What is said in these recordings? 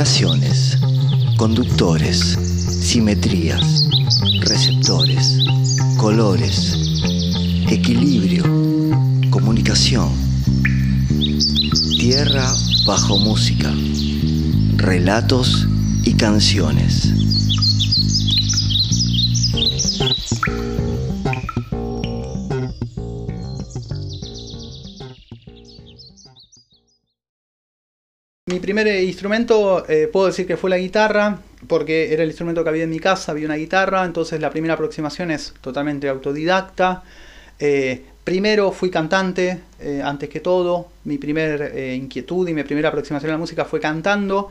vibraciones, conductores, simetrías, receptores, colores, equilibrio, comunicación. Tierra bajo música, relatos y canciones. Primer instrumento eh, puedo decir que fue la guitarra, porque era el instrumento que había en mi casa, había una guitarra, entonces la primera aproximación es totalmente autodidacta. Eh, primero fui cantante, eh, antes que todo, mi primer inquietud y mi primera aproximación a la música fue cantando.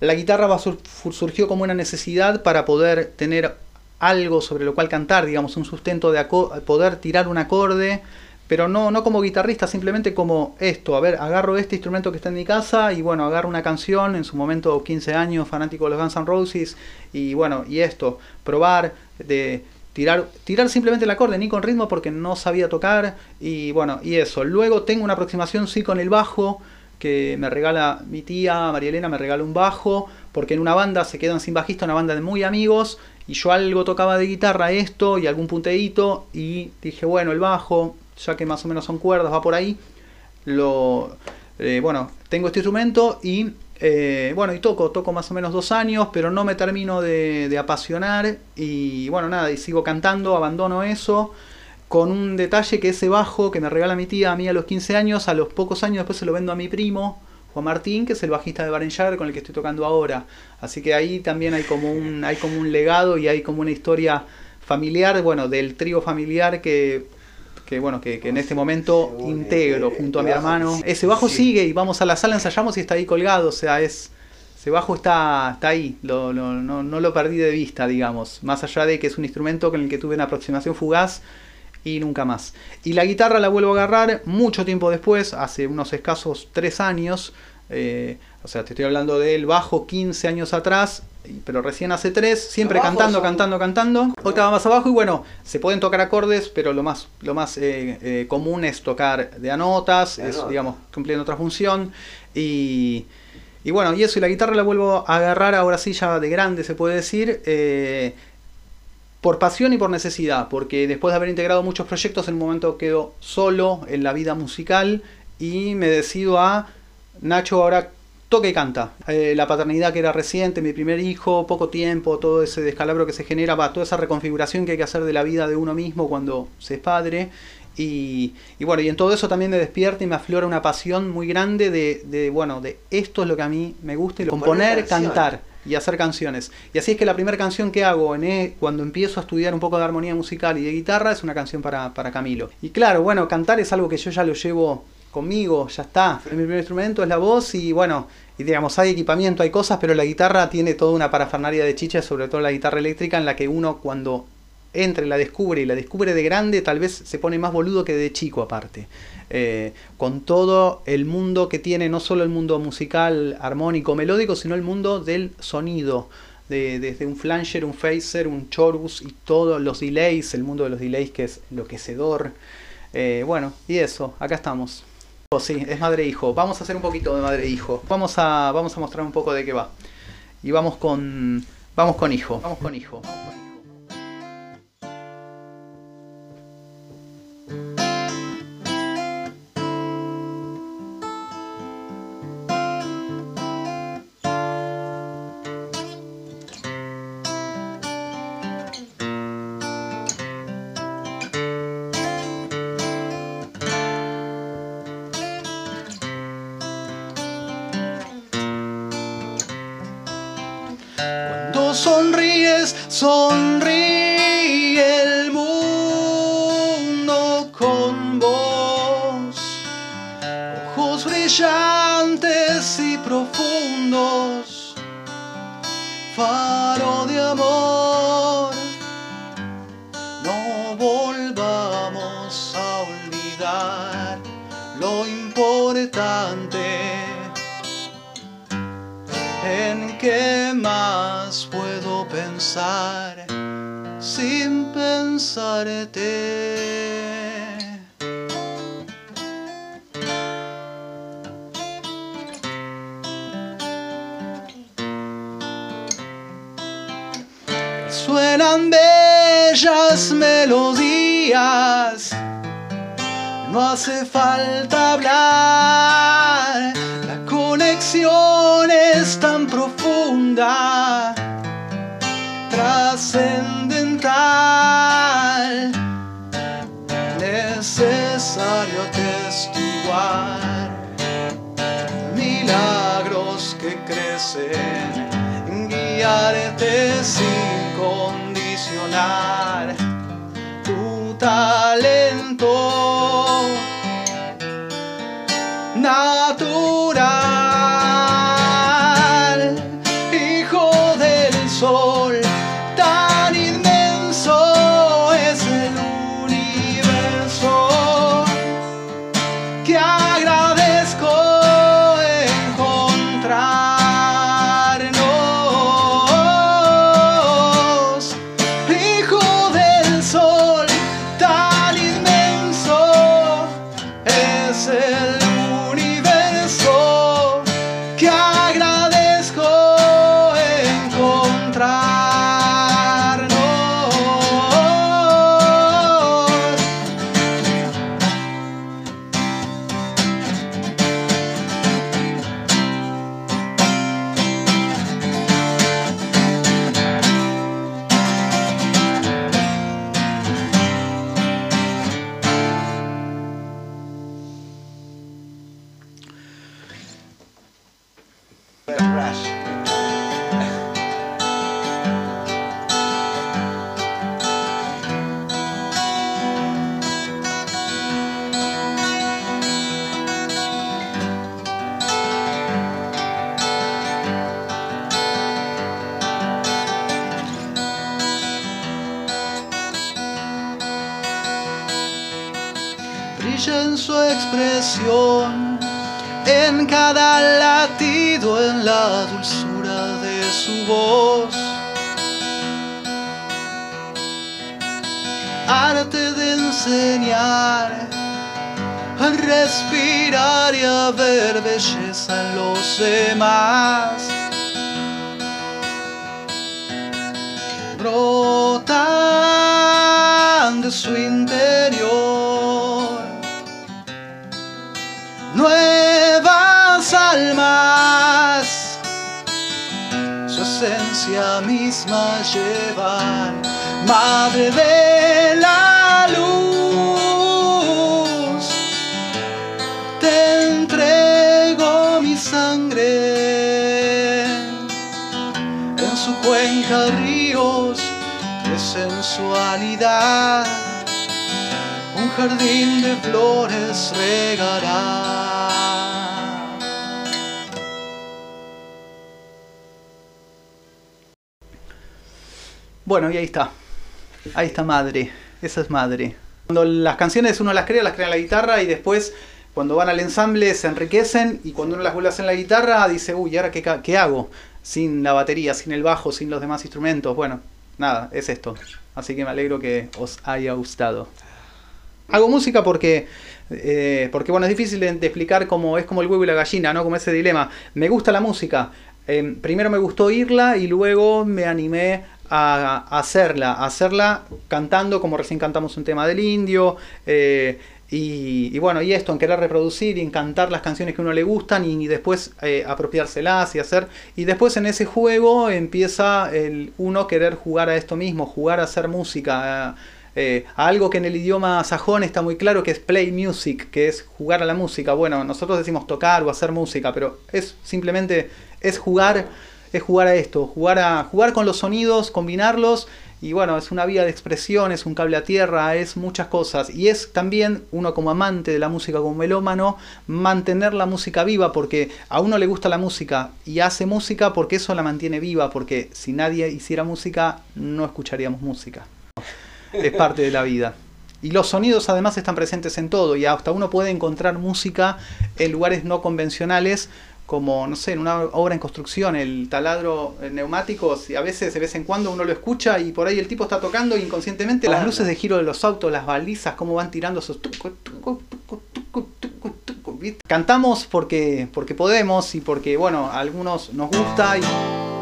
La guitarra surgió como una necesidad para poder tener algo sobre lo cual cantar, digamos, un sustento de poder tirar un acorde pero no, no como guitarrista, simplemente como esto, a ver, agarro este instrumento que está en mi casa y bueno, agarro una canción, en su momento 15 años, fanático de los Guns N' Roses, y bueno, y esto, probar de tirar, tirar simplemente el acorde, ni con ritmo porque no sabía tocar, y bueno, y eso. Luego tengo una aproximación sí con el bajo, que me regala mi tía, María Elena, me regala un bajo, porque en una banda se quedan sin bajista, una banda de muy amigos, y yo algo tocaba de guitarra, esto, y algún punteíto, y dije, bueno, el bajo, ya que más o menos son cuerdas, va por ahí. Lo, eh, bueno, tengo este instrumento y eh, bueno, y toco, toco más o menos dos años, pero no me termino de, apasionar y bueno, nada, y sigo cantando, abandono eso, con un detalle que ese bajo que me regala mi tía a mí a los 15 años, a los pocos años después se lo vendo a mi primo, Juan Martín, que es el bajista de Baren con el que estoy tocando ahora. Así que ahí también hay como un, hay como un legado y hay como una historia familiar, bueno, del trío familiar que que bueno, que, en este momento integro junto a mi hermano. Ese bajo sigue y vamos a la sala, ensayamos y está ahí colgado, o sea, es ese bajo está, está ahí, no, no, lo perdí de vista, digamos, más allá de que es un instrumento con el que tuve una aproximación fugaz y nunca más. Y la guitarra la vuelvo a agarrar mucho tiempo después, hace unos escasos tres años, eh, o sea, te estoy hablando del bajo 15 años atrás, pero recién hace tres, siempre cantando, cantando, cantando. Octava más abajo y bueno, se pueden tocar acordes, pero lo más, lo más eh, eh, común es tocar de anotas, es, digamos, cumpliendo otra función. Y, y, bueno, y eso, y la guitarra la vuelvo a agarrar ahora sí ya de grande, se puede decir. Eh, por pasión y por necesidad, porque después de haber integrado muchos proyectos, en un momento quedo solo en la vida musical y me decido a, Nacho, ahora toca y canta. Eh, la paternidad que era reciente, mi primer hijo, poco tiempo, todo ese descalabro que se genera, va, toda esa reconfiguración que hay que hacer de la vida de uno mismo cuando se es padre. Y, bueno, y en todo eso también me despierta y me aflora una pasión muy grande de, bueno, de esto es lo que a mí me gusta, y componer, cantar y hacer canciones. Y así es que la primera canción que hago en e, cuando empiezo a estudiar un poco de armonía musical y de guitarra es una canción para, para Camilo. Y claro, bueno, cantar es algo que yo ya lo llevo conmigo, ya está. Mi primer instrumento es la voz y bueno, y digamos, hay equipamiento, hay cosas, pero la guitarra tiene toda una parafernalia de chicha, sobre todo la guitarra eléctrica, en la que uno cuando entra y la descubre y la descubre de grande, tal vez se pone más boludo que de chico aparte. Eh, con todo el mundo que tiene, no solo el mundo musical, armónico, melódico, sino el mundo del sonido. De, desde un flanger, un phaser, un chorus y todos los delays, el mundo de los delays que es enloquecedor. Eh, bueno, y eso, acá estamos. Sí, es madre hijo. Vamos a hacer un poquito de madre hijo. Vamos a, vamos a mostrar un poco de qué va. Y vamos con. Vamos con hijo. Vamos con hijo. importante. ¿En qué más puedo pensar sin pensarte? Suenan bellas melodías no hace falta hablar, la conexión es tan profunda, trascendental, necesario testiguar milagros que crecen guiarte sin condicionar ver belleza en los demás. Brotan de su interior nuevas almas, su esencia misma llevan, madre de cuenca ríos de sensualidad un jardín de flores regará. Bueno, y ahí está. Ahí está Madre. Esa es Madre. Cuando las canciones uno las crea, las crea en la guitarra y después cuando van al ensamble se enriquecen y cuando uno las vuelve a hacer en la guitarra dice, uy, ¿y ahora qué, qué hago? Sin la batería, sin el bajo, sin los demás instrumentos. Bueno, nada, es esto. Así que me alegro que os haya gustado. Hago música porque, eh, porque bueno, es difícil de, explicar cómo es como el huevo y la gallina, ¿no? Como ese dilema. Me gusta la música. Eh, primero me gustó oírla y luego me animé a, a hacerla, a hacerla cantando como recién cantamos un tema del indio. eh, y, bueno, y esto, en querer reproducir y en cantar las canciones que uno le gustan y, después eh, apropiárselas y hacer. Y después en ese juego empieza el uno querer jugar a esto mismo, jugar a hacer música. eh, a algo que en el idioma sajón está muy claro que es play music, que es jugar a la música. Bueno, nosotros decimos tocar o hacer música, pero es simplemente es jugar, es jugar a esto, jugar a jugar con los sonidos, combinarlos y bueno, es una vía de expresión, es un cable a tierra, es muchas cosas y es también uno como amante de la música, como melómano, mantener la música viva porque a uno le gusta la música y hace música porque eso la mantiene viva, porque si nadie hiciera música no escucharíamos música es parte de la vida. Y los sonidos además están presentes en todo y hasta uno puede encontrar música en lugares no convencionales como, no sé, en una obra en construcción, el taladro eh, neumáticos, y a veces de vez en cuando uno lo escucha y por ahí el tipo está tocando inconscientemente las luces de giro de los autos, las balizas, cómo van tirando esos... tucu, tucu, tucu. Cantamos porque, porque podemos y porque, bueno, a algunos nos gusta y...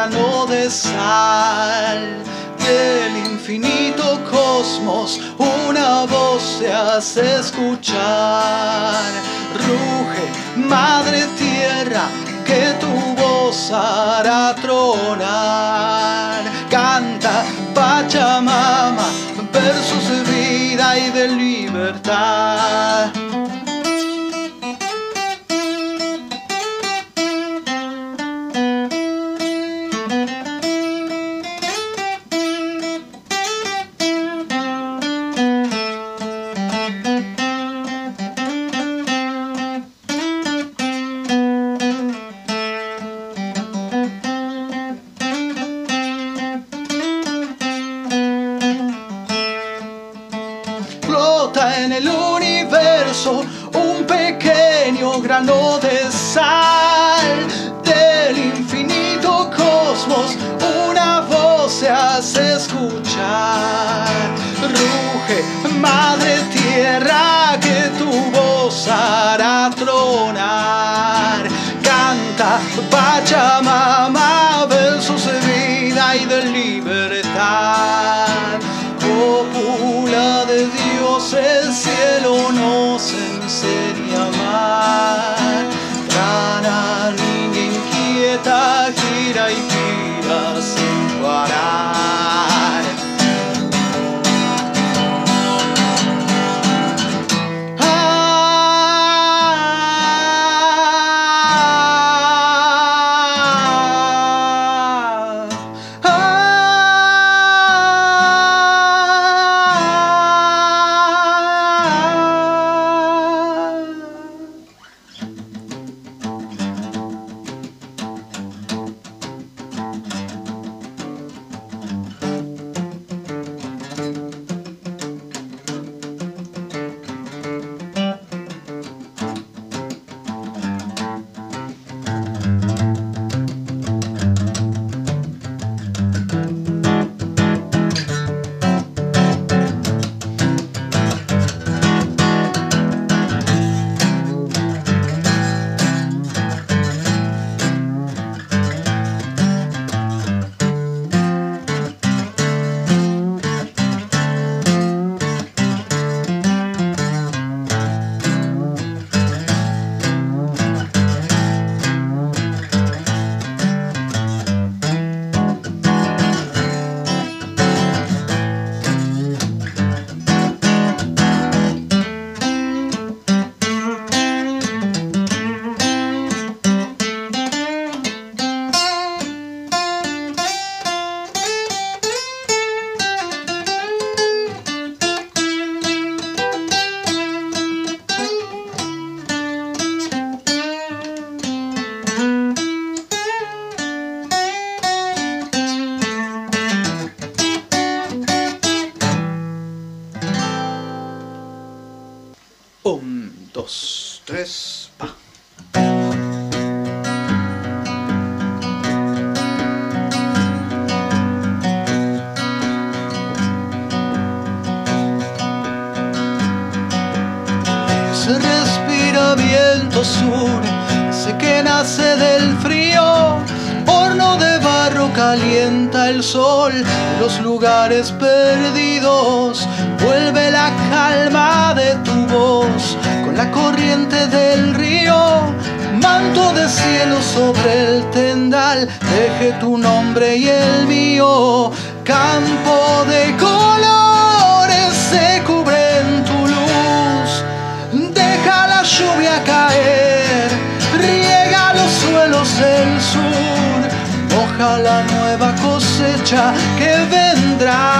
grano de sal. Del infinito cosmos una voz se hace escuchar. Ruge, madre tierra, que tu voz hará tronar. Canta, Pachamama, versos de vida y de libertad. Un pequeño grano de sal del infinito cosmos. Una voz se hace escuchar. Ruge, madre tierra, que tu voz hará tronar. Canta, Pachamama, versos de vida y de libertad. Se respira viento sur, sé que nace del frío. Horno de barro calienta el sol los lugares perdidos. Vuelve la calma de tu voz la corriente del río. Manto de cielo sobre el tendal, deje tu nombre y el mío. Campo de colores se cubre en tu luz. Deja la lluvia caer, riega los suelos del sur, moja la nueva cosecha que vendrá.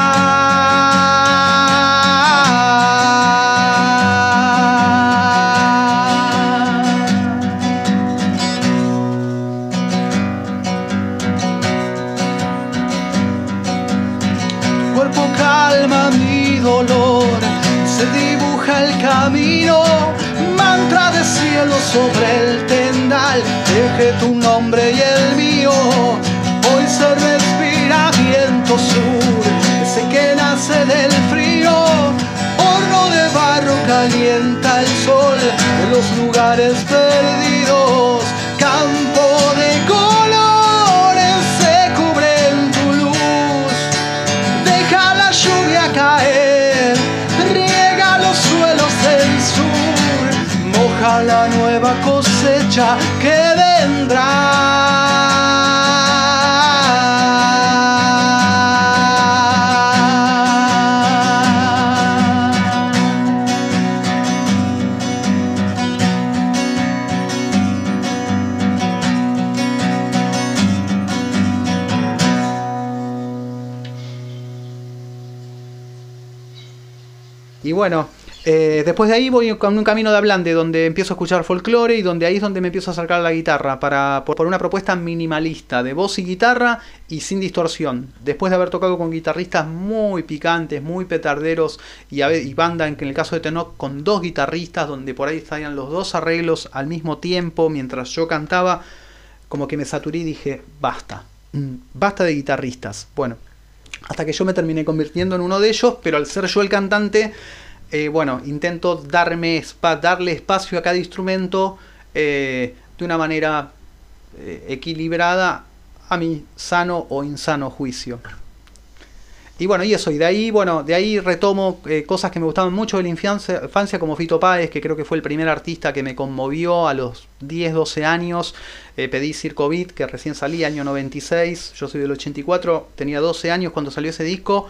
calienta el sol en los lugares perdidos, campo de colores se cubre en tu luz, deja la lluvia caer, riega los suelos del sur, moja la nueva cosecha que vendrá. Y bueno, eh, después de ahí voy con un camino de Ablande donde empiezo a escuchar folclore y donde ahí es donde me empiezo a acercar a la guitarra para, por, una propuesta minimalista de voz y guitarra y sin distorsión. Después de haber tocado con guitarristas muy picantes, muy petarderos y, a y banda en en el caso de Tenoch con dos guitarristas donde por ahí estaban los dos arreglos al mismo tiempo mientras yo cantaba, como que me saturé y dije, basta, mm, basta de guitarristas. Bueno, hasta que yo me terminé convirtiendo en uno de ellos, pero al ser yo el cantante, eh, bueno, intento darme darle espacio a cada instrumento eh, de una manera eh, equilibrada a mi sano o insano juicio. Y bueno, y eso, y de ahí, bueno, de ahí retomo eh, cosas que me gustaban mucho de la infancia, infancia, como Fito Páez, que creo que fue el primer artista que me conmovió a los 10, 12 años. Eh, pedí Circo Beat, que recién salía, año 96, yo soy del 84, tenía 12 años cuando salió ese disco.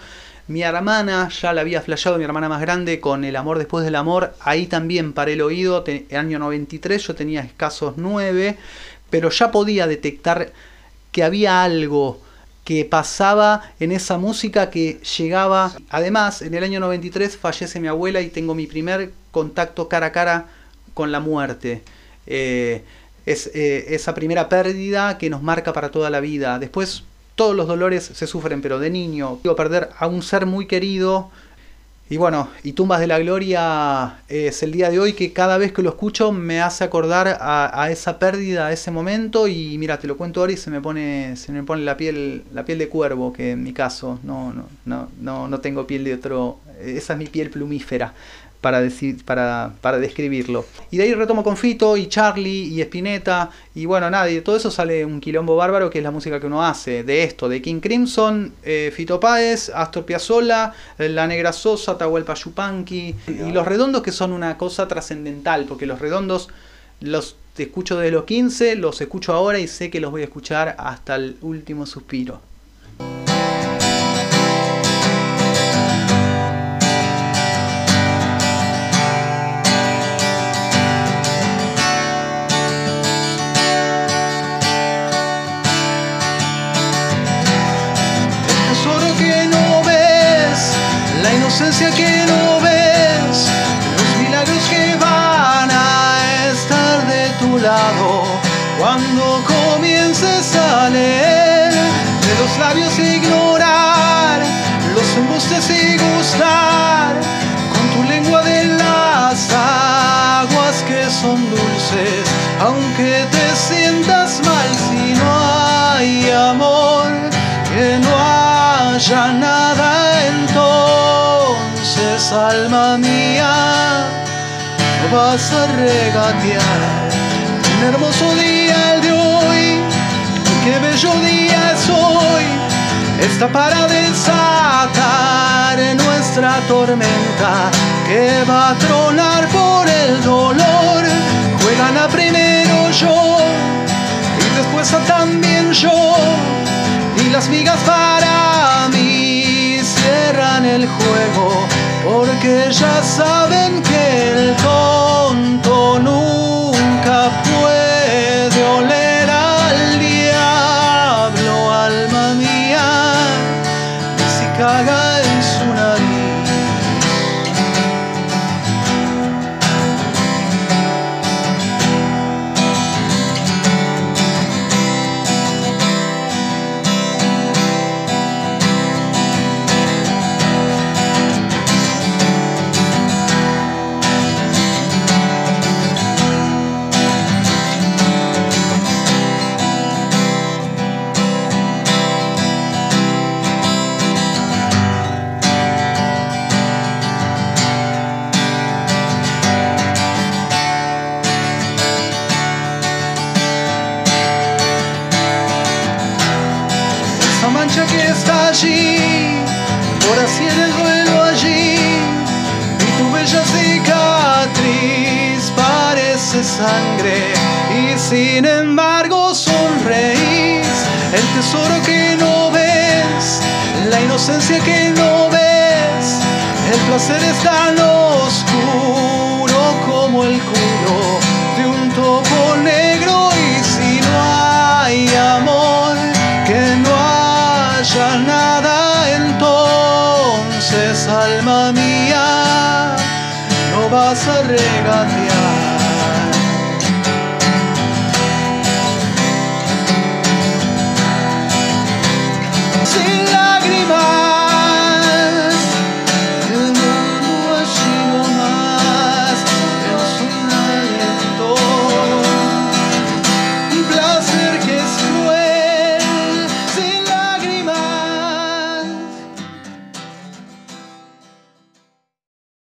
Mi hermana ya la había flashado, mi hermana más grande, con El amor después del amor. Ahí también paré el oído, año 93, yo tenía escasos 9, pero ya podía detectar que había algo que pasaba en esa música que llegaba. Además, en el año 93 fallece mi abuela y tengo mi primer contacto cara a cara con la muerte. Eh, es eh, esa primera pérdida que nos marca para toda la vida. Después todos los dolores se sufren, pero de niño, digo, perder a un ser muy querido. Y bueno, y Tumbas de la Gloria es el día de hoy que cada vez que lo escucho me hace acordar a, esa pérdida, a ese momento. Y mira, te lo cuento ahora y se me pone, se me pone la piel, la piel de cuervo, que en mi caso no, no, no, no, no tengo piel de otro. Esa es mi piel plumífera para, decir, para, para describirlo. Y de ahí retomo con Fito y Charlie y Spinetta. Y bueno, nada, y de todo eso sale un quilombo bárbaro que es la música que uno hace. De esto, de King Crimson, eh, Fito Páez, Astor Piazzolla, eh, La Negra Sosa, Atahualpa Yupanqui. Y los redondos que son una cosa trascendental, porque los redondos los escucho desde los 15, los escucho ahora y sé que los voy a escuchar hasta el último suspiro. La inocencia que no ves, los milagros que van a estar de tu lado. Cuando comiences a leer de los labios ignorar los embustes y gustar alma mía no vas a regatear. Un hermoso día el de hoy qué bello día es hoy. Está para desatar nuestra tormenta que va a tronar por el dolor. Juegan a primero yo y después a también yo y las migas para porque ya saben que el tonto sin embargo sonreís. El tesoro que no ves, la inocencia que no ves, el placer es tan oscuro como el culo